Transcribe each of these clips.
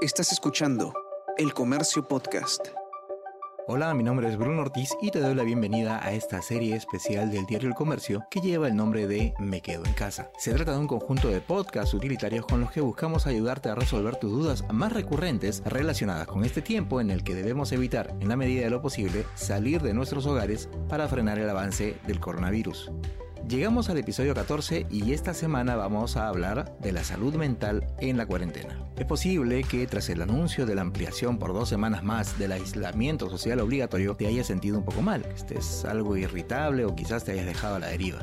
Estás escuchando El Comercio Podcast. Hola, mi nombre es Bruno Ortiz y te doy la bienvenida a esta serie especial del diario El Comercio que lleva el nombre de Me Quedo en Casa. Se trata de un conjunto de podcasts utilitarios con los que buscamos ayudarte a resolver tus dudas más recurrentes relacionadas con este tiempo en el que debemos evitar, en la medida de lo posible, salir de nuestros hogares para frenar el avance del coronavirus. Llegamos al episodio 14 y esta semana vamos a hablar de la salud mental en la cuarentena. Es posible que tras el anuncio de la ampliación por dos semanas más del aislamiento social obligatorio te hayas sentido un poco mal, estés algo irritable o quizás te hayas dejado a la deriva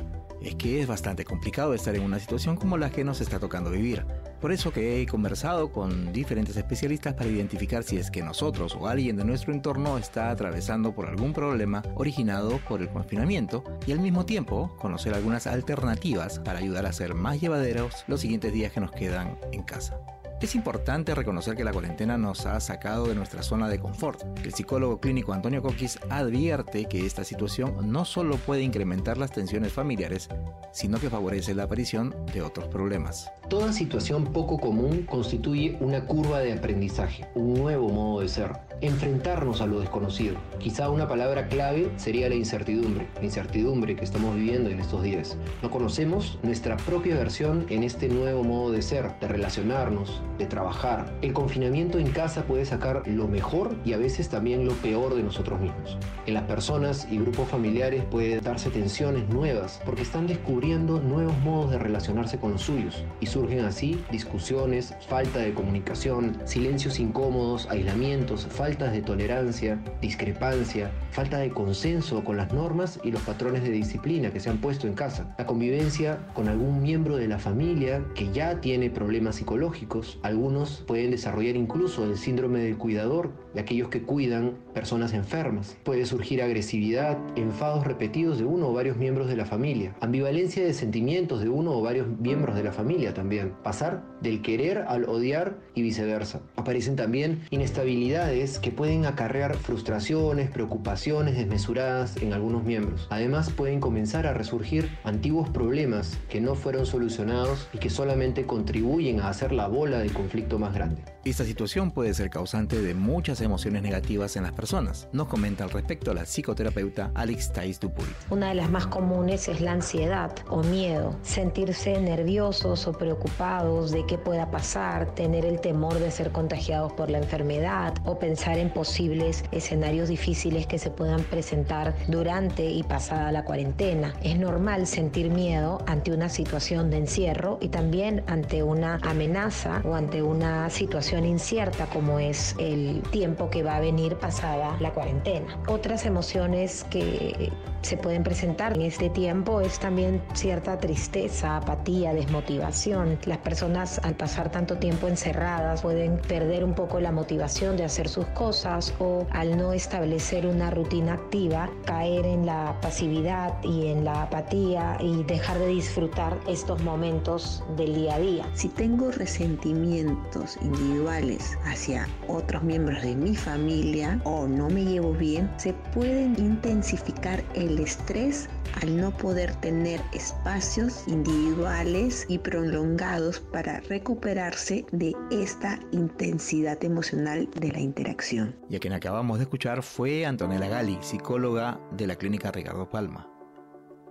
es que es bastante complicado estar en una situación como la que nos está tocando vivir. Por eso que he conversado con diferentes especialistas para identificar si es que nosotros o alguien de nuestro entorno está atravesando por algún problema originado por el confinamiento y al mismo tiempo conocer algunas alternativas para ayudar a ser más llevaderos los siguientes días que nos quedan en casa. Es importante reconocer que la cuarentena nos ha sacado de nuestra zona de confort. El psicólogo clínico Antonio Coquis advierte que esta situación no solo puede incrementar las tensiones familiares, sino que favorece la aparición de otros problemas. Toda situación poco común constituye una curva de aprendizaje, un nuevo modo de ser enfrentarnos a lo desconocido. Quizá una palabra clave sería la incertidumbre, la incertidumbre que estamos viviendo en estos días. No conocemos nuestra propia versión en este nuevo modo de ser, de relacionarnos, de trabajar. El confinamiento en casa puede sacar lo mejor y a veces también lo peor de nosotros mismos. En las personas y grupos familiares puede darse tensiones nuevas porque están descubriendo nuevos modos de relacionarse con los suyos y surgen así discusiones, falta de comunicación, silencios incómodos, aislamientos, faltas de tolerancia, discrepancia, falta de consenso con las normas y los patrones de disciplina que se han puesto en casa. La convivencia con algún miembro de la familia que ya tiene problemas psicológicos. Algunos pueden desarrollar incluso el síndrome del cuidador, de aquellos que cuidan personas enfermas. Puede surgir agresividad, enfados repetidos de uno o varios miembros de la familia, ambivalencia de sentimientos de uno o varios miembros de la familia también. Pasar del querer al odiar y viceversa. Aparecen también inestabilidades que pueden acarrear frustraciones, preocupaciones desmesuradas en algunos miembros. Además pueden comenzar a resurgir antiguos problemas que no fueron solucionados y que solamente contribuyen a hacer la bola del conflicto más grande. Esta situación puede ser causante de muchas emociones negativas en las personas. Nos comenta al respecto la psicoterapeuta Alex Thais Dupuy. Una de las más comunes es la ansiedad o miedo, sentirse nerviosos o preocupados de qué pueda pasar, tener el temor de ser contagiados por la enfermedad o pensar en posibles escenarios difíciles que se puedan presentar durante y pasada la cuarentena. Es normal sentir miedo ante una situación de encierro y también ante una amenaza o ante una situación incierta como es el tiempo que va a venir pasada la cuarentena. Otras emociones que se pueden presentar en este tiempo es también cierta tristeza, apatía, desmotivación. Las personas al pasar tanto tiempo encerradas pueden perder un poco la motivación de hacer sus cosas o al no establecer una rutina activa caer en la pasividad y en la apatía y dejar de disfrutar estos momentos del día a día. Si tengo resentimientos individuales hacia otros miembros de mi familia o no me llevo bien, se pueden intensificar el estrés al no poder tener espacios individuales y prolongados para recuperarse de esta intensidad emocional de la interacción. Y a quien acabamos de escuchar fue Antonella Gali, psicóloga de la clínica Ricardo Palma.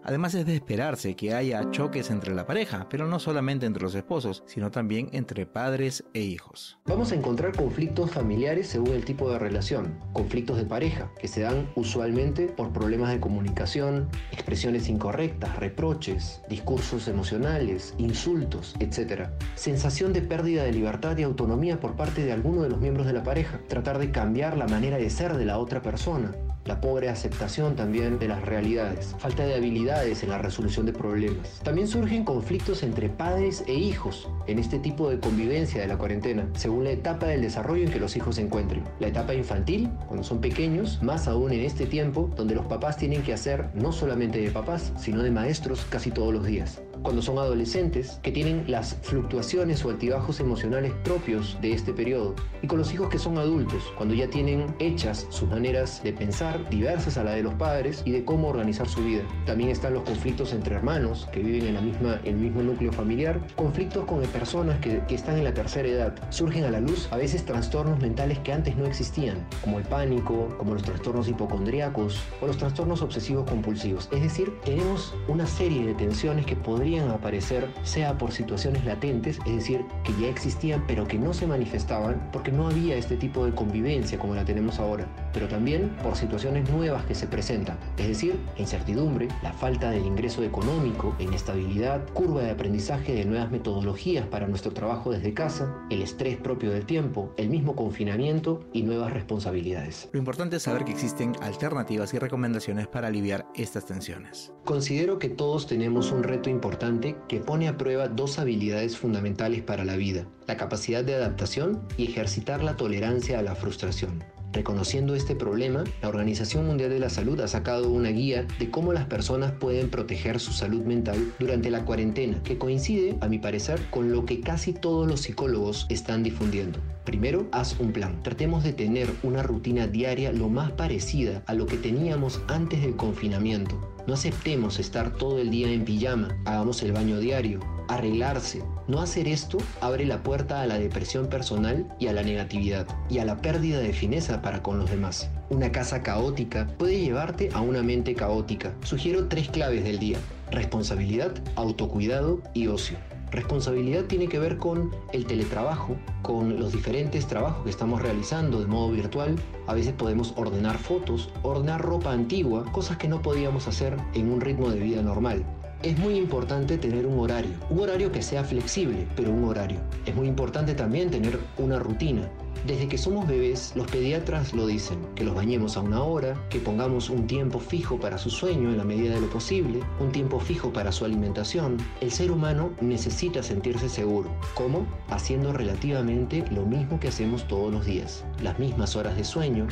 Además es de esperarse que haya choques entre la pareja, pero no solamente entre los esposos, sino también entre padres e hijos. Vamos a encontrar conflictos familiares según el tipo de relación, conflictos de pareja, que se dan usualmente por problemas de comunicación, expresiones incorrectas, reproches, discursos emocionales, insultos, etc. Sensación de pérdida de libertad y autonomía por parte de alguno de los miembros de la pareja, tratar de cambiar la manera de ser de la otra persona, la pobre aceptación también de las realidades, falta de habilidades en la resolución de problemas. También surgen conflictos entre padres e hijos en este tipo de convivencia de la cuarentena, según la etapa del desarrollo en que los hijos se encuentren. La etapa infantil, cuando son pequeños, más aún en este tiempo donde los papás tienen que hacer no solamente de papás, sino de maestros casi todos los días. Cuando son adolescentes, que tienen las fluctuaciones o altibajos emocionales propios de este periodo, y con los hijos que son adultos, cuando ya tienen hechas sus maneras de pensar diversas a la de los padres y de cómo organizar su vida. También están los conflictos entre hermanos que viven en la misma, el mismo núcleo familiar, conflictos con personas que, que están en la tercera edad. Surgen a la luz a veces trastornos mentales que antes no existían, como el pánico, como los trastornos hipocondríacos o los trastornos obsesivos compulsivos. Es decir, tenemos una serie de tensiones que podrían aparecer sea por situaciones latentes, es decir, que ya existían pero que no se manifestaban porque no había este tipo de convivencia como la tenemos ahora, pero también por situaciones nuevas que se presentan, es decir, incertidumbre, la falta del ingreso económico, inestabilidad, curva de aprendizaje de nuevas metodologías para nuestro trabajo desde casa, el estrés propio del tiempo, el mismo confinamiento y nuevas responsabilidades. Lo importante es saber que existen alternativas y recomendaciones para aliviar estas tensiones. Considero que todos tenemos un reto importante que pone a prueba dos habilidades fundamentales para la vida, la capacidad de adaptación y ejercitar la tolerancia a la frustración. Reconociendo este problema, la Organización Mundial de la Salud ha sacado una guía de cómo las personas pueden proteger su salud mental durante la cuarentena, que coincide, a mi parecer, con lo que casi todos los psicólogos están difundiendo. Primero, haz un plan. Tratemos de tener una rutina diaria lo más parecida a lo que teníamos antes del confinamiento. No aceptemos estar todo el día en pijama, hagamos el baño diario, arreglarse. No hacer esto abre la puerta a la depresión personal y a la negatividad y a la pérdida de fineza para con los demás. Una casa caótica puede llevarte a una mente caótica. Sugiero tres claves del día. Responsabilidad, autocuidado y ocio. Responsabilidad tiene que ver con el teletrabajo, con los diferentes trabajos que estamos realizando de modo virtual. A veces podemos ordenar fotos, ordenar ropa antigua, cosas que no podíamos hacer en un ritmo de vida normal. Es muy importante tener un horario, un horario que sea flexible, pero un horario. Es muy importante también tener una rutina. Desde que somos bebés, los pediatras lo dicen, que los bañemos a una hora, que pongamos un tiempo fijo para su sueño en la medida de lo posible, un tiempo fijo para su alimentación. El ser humano necesita sentirse seguro. ¿Cómo? Haciendo relativamente lo mismo que hacemos todos los días. Las mismas horas de sueño,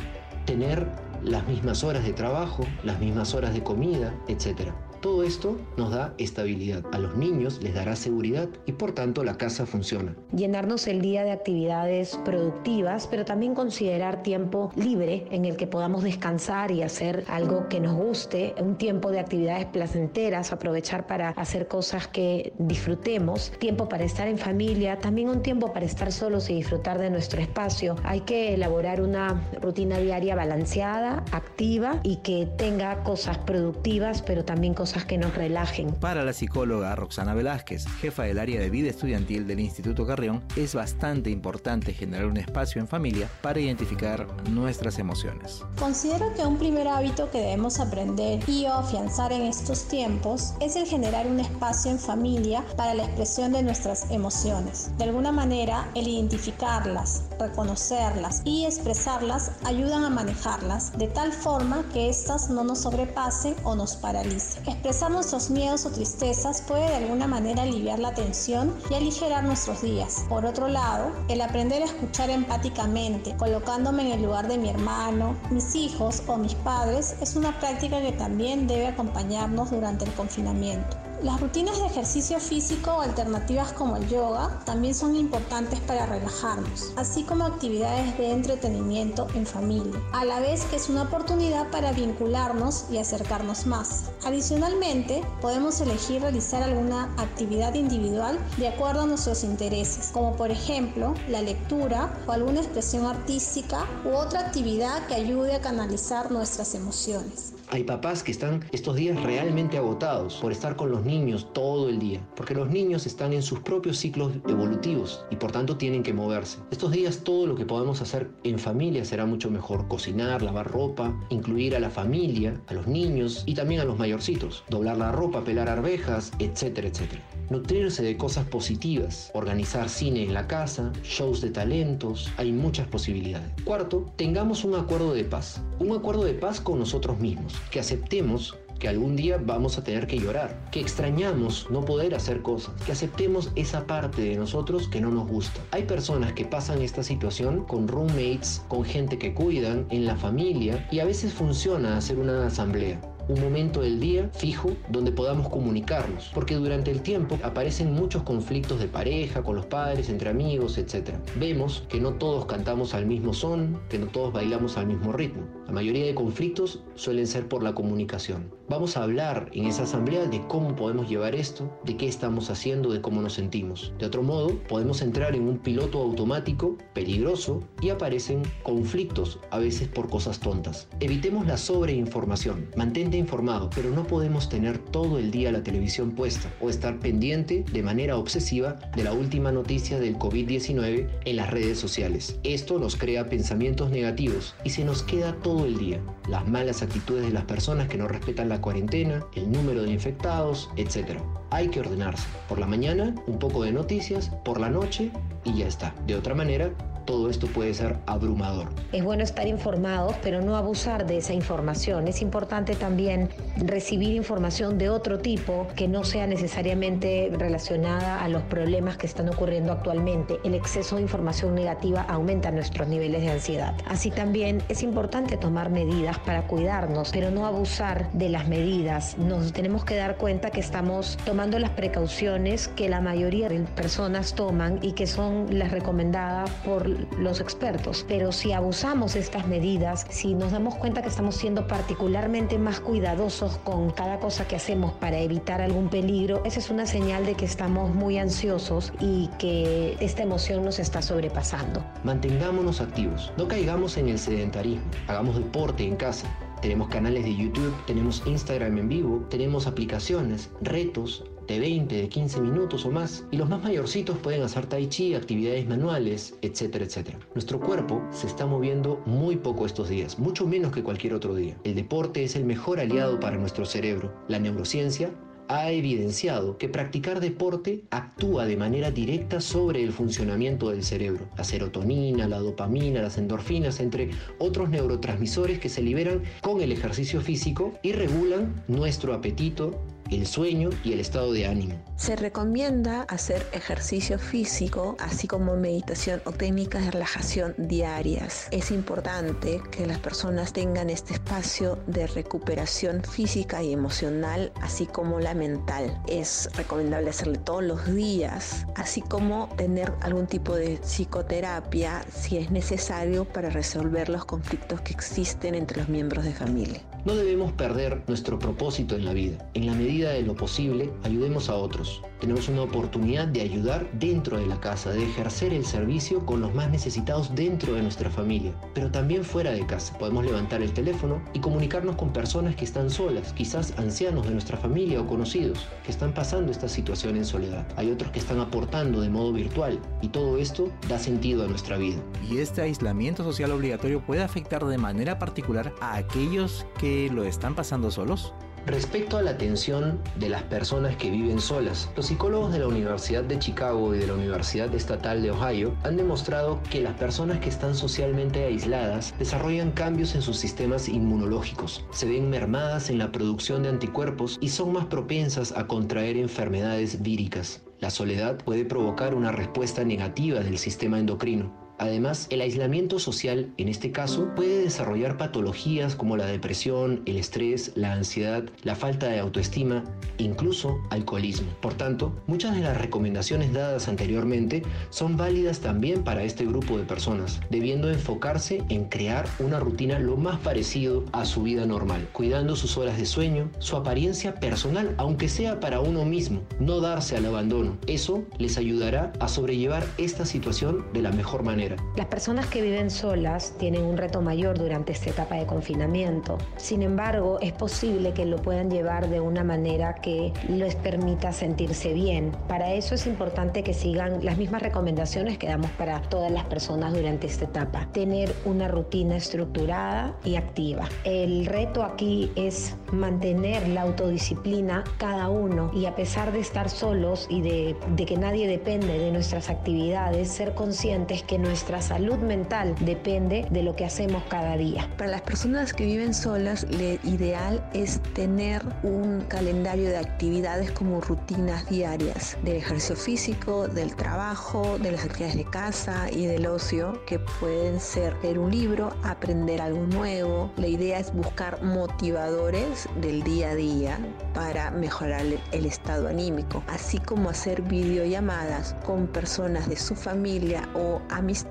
tener las mismas horas de trabajo, las mismas horas de comida, etc. Todo esto nos da estabilidad. A los niños les dará seguridad y por tanto la casa funciona. Llenarnos el día de actividades productivas, pero también considerar tiempo libre en el que podamos descansar y hacer algo que nos guste, un tiempo de actividades placenteras, aprovechar para hacer cosas que disfrutemos, tiempo para estar en familia, también un tiempo para estar solos y disfrutar de nuestro espacio. Hay que elaborar una rutina diaria balanceada, activa y que tenga cosas productivas, pero también cosas que nos relajen. Para la psicóloga Roxana Velázquez, jefa del área de vida estudiantil del Instituto Carrión, es bastante importante generar un espacio en familia para identificar nuestras emociones. Considero que un primer hábito que debemos aprender y o afianzar en estos tiempos es el generar un espacio en familia para la expresión de nuestras emociones. De alguna manera, el identificarlas, reconocerlas y expresarlas ayudan a manejarlas de tal forma que éstas no nos sobrepasen o nos paralicen. Expresar nuestros miedos o tristezas puede de alguna manera aliviar la tensión y aligerar nuestros días. Por otro lado, el aprender a escuchar empáticamente, colocándome en el lugar de mi hermano, mis hijos o mis padres, es una práctica que también debe acompañarnos durante el confinamiento. Las rutinas de ejercicio físico o alternativas como el yoga también son importantes para relajarnos, así como actividades de entretenimiento en familia, a la vez que es una oportunidad para vincularnos y acercarnos más. Adicionalmente, podemos elegir realizar alguna actividad individual de acuerdo a nuestros intereses, como por ejemplo la lectura o alguna expresión artística u otra actividad que ayude a canalizar nuestras emociones. Hay papás que están estos días realmente agotados por estar con los niños todo el día, porque los niños están en sus propios ciclos evolutivos y por tanto tienen que moverse. Estos días todo lo que podemos hacer en familia será mucho mejor. Cocinar, lavar ropa, incluir a la familia, a los niños y también a los mayorcitos. Doblar la ropa, pelar arvejas, etcétera, etcétera nutrirse de cosas positivas, organizar cine en la casa, shows de talentos, hay muchas posibilidades. Cuarto, tengamos un acuerdo de paz, un acuerdo de paz con nosotros mismos, que aceptemos que algún día vamos a tener que llorar, que extrañamos no poder hacer cosas, que aceptemos esa parte de nosotros que no nos gusta. Hay personas que pasan esta situación con roommates, con gente que cuidan, en la familia y a veces funciona hacer una asamblea un momento del día fijo donde podamos comunicarnos, porque durante el tiempo aparecen muchos conflictos de pareja, con los padres, entre amigos, etc. Vemos que no todos cantamos al mismo son, que no todos bailamos al mismo ritmo. La mayoría de conflictos suelen ser por la comunicación. Vamos a hablar en esa asamblea de cómo podemos llevar esto, de qué estamos haciendo, de cómo nos sentimos. De otro modo, podemos entrar en un piloto automático peligroso y aparecen conflictos, a veces por cosas tontas. Evitemos la sobreinformación. Informado, pero no podemos tener todo el día la televisión puesta o estar pendiente de manera obsesiva de la última noticia del COVID-19 en las redes sociales. Esto nos crea pensamientos negativos y se nos queda todo el día. Las malas actitudes de las personas que no respetan la cuarentena, el número de infectados, etc. Hay que ordenarse. Por la mañana, un poco de noticias, por la noche y ya está. De otra manera, todo esto puede ser abrumador. Es bueno estar informados, pero no abusar de esa información. Es importante también recibir información de otro tipo que no sea necesariamente relacionada a los problemas que están ocurriendo actualmente. El exceso de información negativa aumenta nuestros niveles de ansiedad. Así también es importante tomar medidas para cuidarnos, pero no abusar de las medidas. Nos tenemos que dar cuenta que estamos tomando las precauciones que la mayoría de personas toman y que son las recomendadas por los expertos. Pero si abusamos estas medidas, si nos damos cuenta que estamos siendo particularmente más cuidadosos con cada cosa que hacemos para evitar algún peligro, esa es una señal de que estamos muy ansiosos y que esta emoción nos está sobrepasando. Mantengámonos activos, no caigamos en el sedentarismo, hagamos deporte en casa. Tenemos canales de YouTube, tenemos Instagram en vivo, tenemos aplicaciones, retos, de 20, de 15 minutos o más. Y los más mayorcitos pueden hacer tai chi, actividades manuales, etcétera, etcétera. Nuestro cuerpo se está moviendo muy poco estos días, mucho menos que cualquier otro día. El deporte es el mejor aliado para nuestro cerebro. La neurociencia ha evidenciado que practicar deporte actúa de manera directa sobre el funcionamiento del cerebro. La serotonina, la dopamina, las endorfinas, entre otros neurotransmisores que se liberan con el ejercicio físico y regulan nuestro apetito, el sueño y el estado de ánimo. Se recomienda hacer ejercicio físico, así como meditación o técnicas de relajación diarias. Es importante que las personas tengan este espacio de recuperación física y emocional, así como la mental. Es recomendable hacerle todos los días, así como tener algún tipo de psicoterapia si es necesario para resolver los conflictos que existen entre los miembros de familia. No debemos perder nuestro propósito en la vida. En la medida de lo posible, ayudemos a otros. Tenemos una oportunidad de ayudar dentro de la casa, de ejercer el servicio con los más necesitados dentro de nuestra familia, pero también fuera de casa. Podemos levantar el teléfono y comunicarnos con personas que están solas, quizás ancianos de nuestra familia o conocidos, que están pasando esta situación en soledad. Hay otros que están aportando de modo virtual y todo esto da sentido a nuestra vida. Y este aislamiento social obligatorio puede afectar de manera particular a aquellos que lo están pasando solos. Respecto a la atención de las personas que viven solas, los psicólogos de la Universidad de Chicago y de la Universidad Estatal de Ohio han demostrado que las personas que están socialmente aisladas desarrollan cambios en sus sistemas inmunológicos, se ven mermadas en la producción de anticuerpos y son más propensas a contraer enfermedades víricas. La soledad puede provocar una respuesta negativa del sistema endocrino, Además, el aislamiento social, en este caso, puede desarrollar patologías como la depresión, el estrés, la ansiedad, la falta de autoestima, incluso alcoholismo. Por tanto, muchas de las recomendaciones dadas anteriormente son válidas también para este grupo de personas, debiendo enfocarse en crear una rutina lo más parecido a su vida normal, cuidando sus horas de sueño, su apariencia personal, aunque sea para uno mismo, no darse al abandono. Eso les ayudará a sobrellevar esta situación de la mejor manera. Las personas que viven solas tienen un reto mayor durante esta etapa de confinamiento. Sin embargo, es posible que lo puedan llevar de una manera que les permita sentirse bien. Para eso es importante que sigan las mismas recomendaciones que damos para todas las personas durante esta etapa. Tener una rutina estructurada y activa. El reto aquí es mantener la autodisciplina cada uno y a pesar de estar solos y de, que nadie depende de nuestras actividades, ser conscientes que nuestra nuestra salud mental depende de lo que hacemos cada día. Para las personas que viven solas, lo ideal es tener un calendario de actividades como rutinas diarias del ejercicio físico, del trabajo, de las actividades de casa y del ocio, que pueden ser leer un libro, aprender algo nuevo. La idea es buscar motivadores del día a día para mejorar el estado anímico, así como hacer videollamadas con personas de su familia o amistades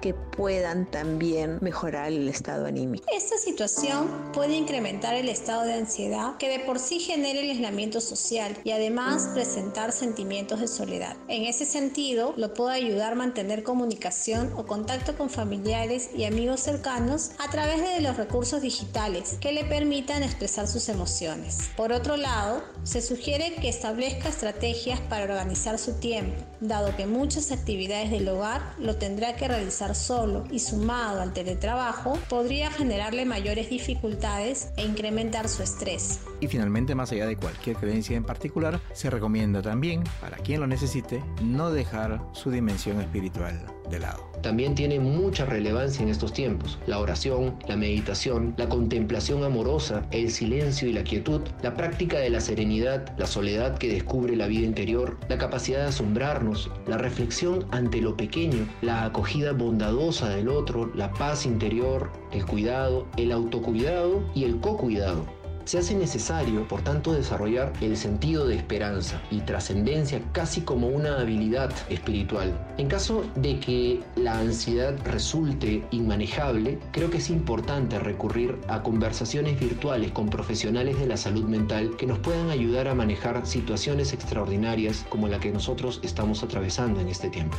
que puedan también mejorar el estado anímico. Esta situación puede incrementar el estado de ansiedad que de por sí genera el aislamiento social y además presentar sentimientos de soledad. En ese sentido, lo puede ayudar a mantener comunicación o contacto con familiares y amigos cercanos a través de los recursos digitales que le permitan expresar sus emociones. Por otro lado, se sugiere que establezca estrategias para organizar su tiempo, dado que muchas actividades del hogar lo que realizar solo y sumado al teletrabajo podría generarle mayores dificultades e incrementar su estrés. Y finalmente, más allá de cualquier creencia en particular, se recomienda también, para quien lo necesite, no dejar su dimensión espiritual de lado. También tiene mucha relevancia en estos tiempos. La oración, la meditación, la contemplación amorosa, el silencio y la quietud, la práctica de la serenidad, la soledad que descubre la vida interior, la capacidad de asombrarnos, la reflexión ante lo pequeño, la acogida bondadosa del otro, la paz interior, el cuidado, el autocuidado y el co-cuidado. Se hace necesario, por tanto, desarrollar el sentido de esperanza y trascendencia casi como una habilidad espiritual. En caso de que la ansiedad resulte inmanejable, creo que es importante recurrir a conversaciones virtuales con profesionales de la salud mental que nos puedan ayudar a manejar situaciones extraordinarias como la que nosotros estamos atravesando en este tiempo.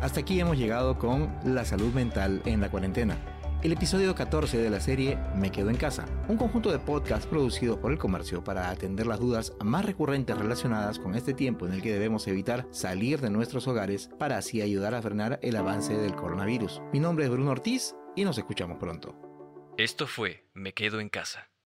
Hasta aquí hemos llegado con la salud mental en la cuarentena el episodio 14 de la serie Me Quedo en Casa, un conjunto de podcasts producidos por el comercio para atender las dudas más recurrentes relacionadas con este tiempo en el que debemos evitar salir de nuestros hogares para así ayudar a frenar el avance del coronavirus. Mi nombre es Bruno Ortiz y nos escuchamos pronto. Esto fue Me Quedo en Casa.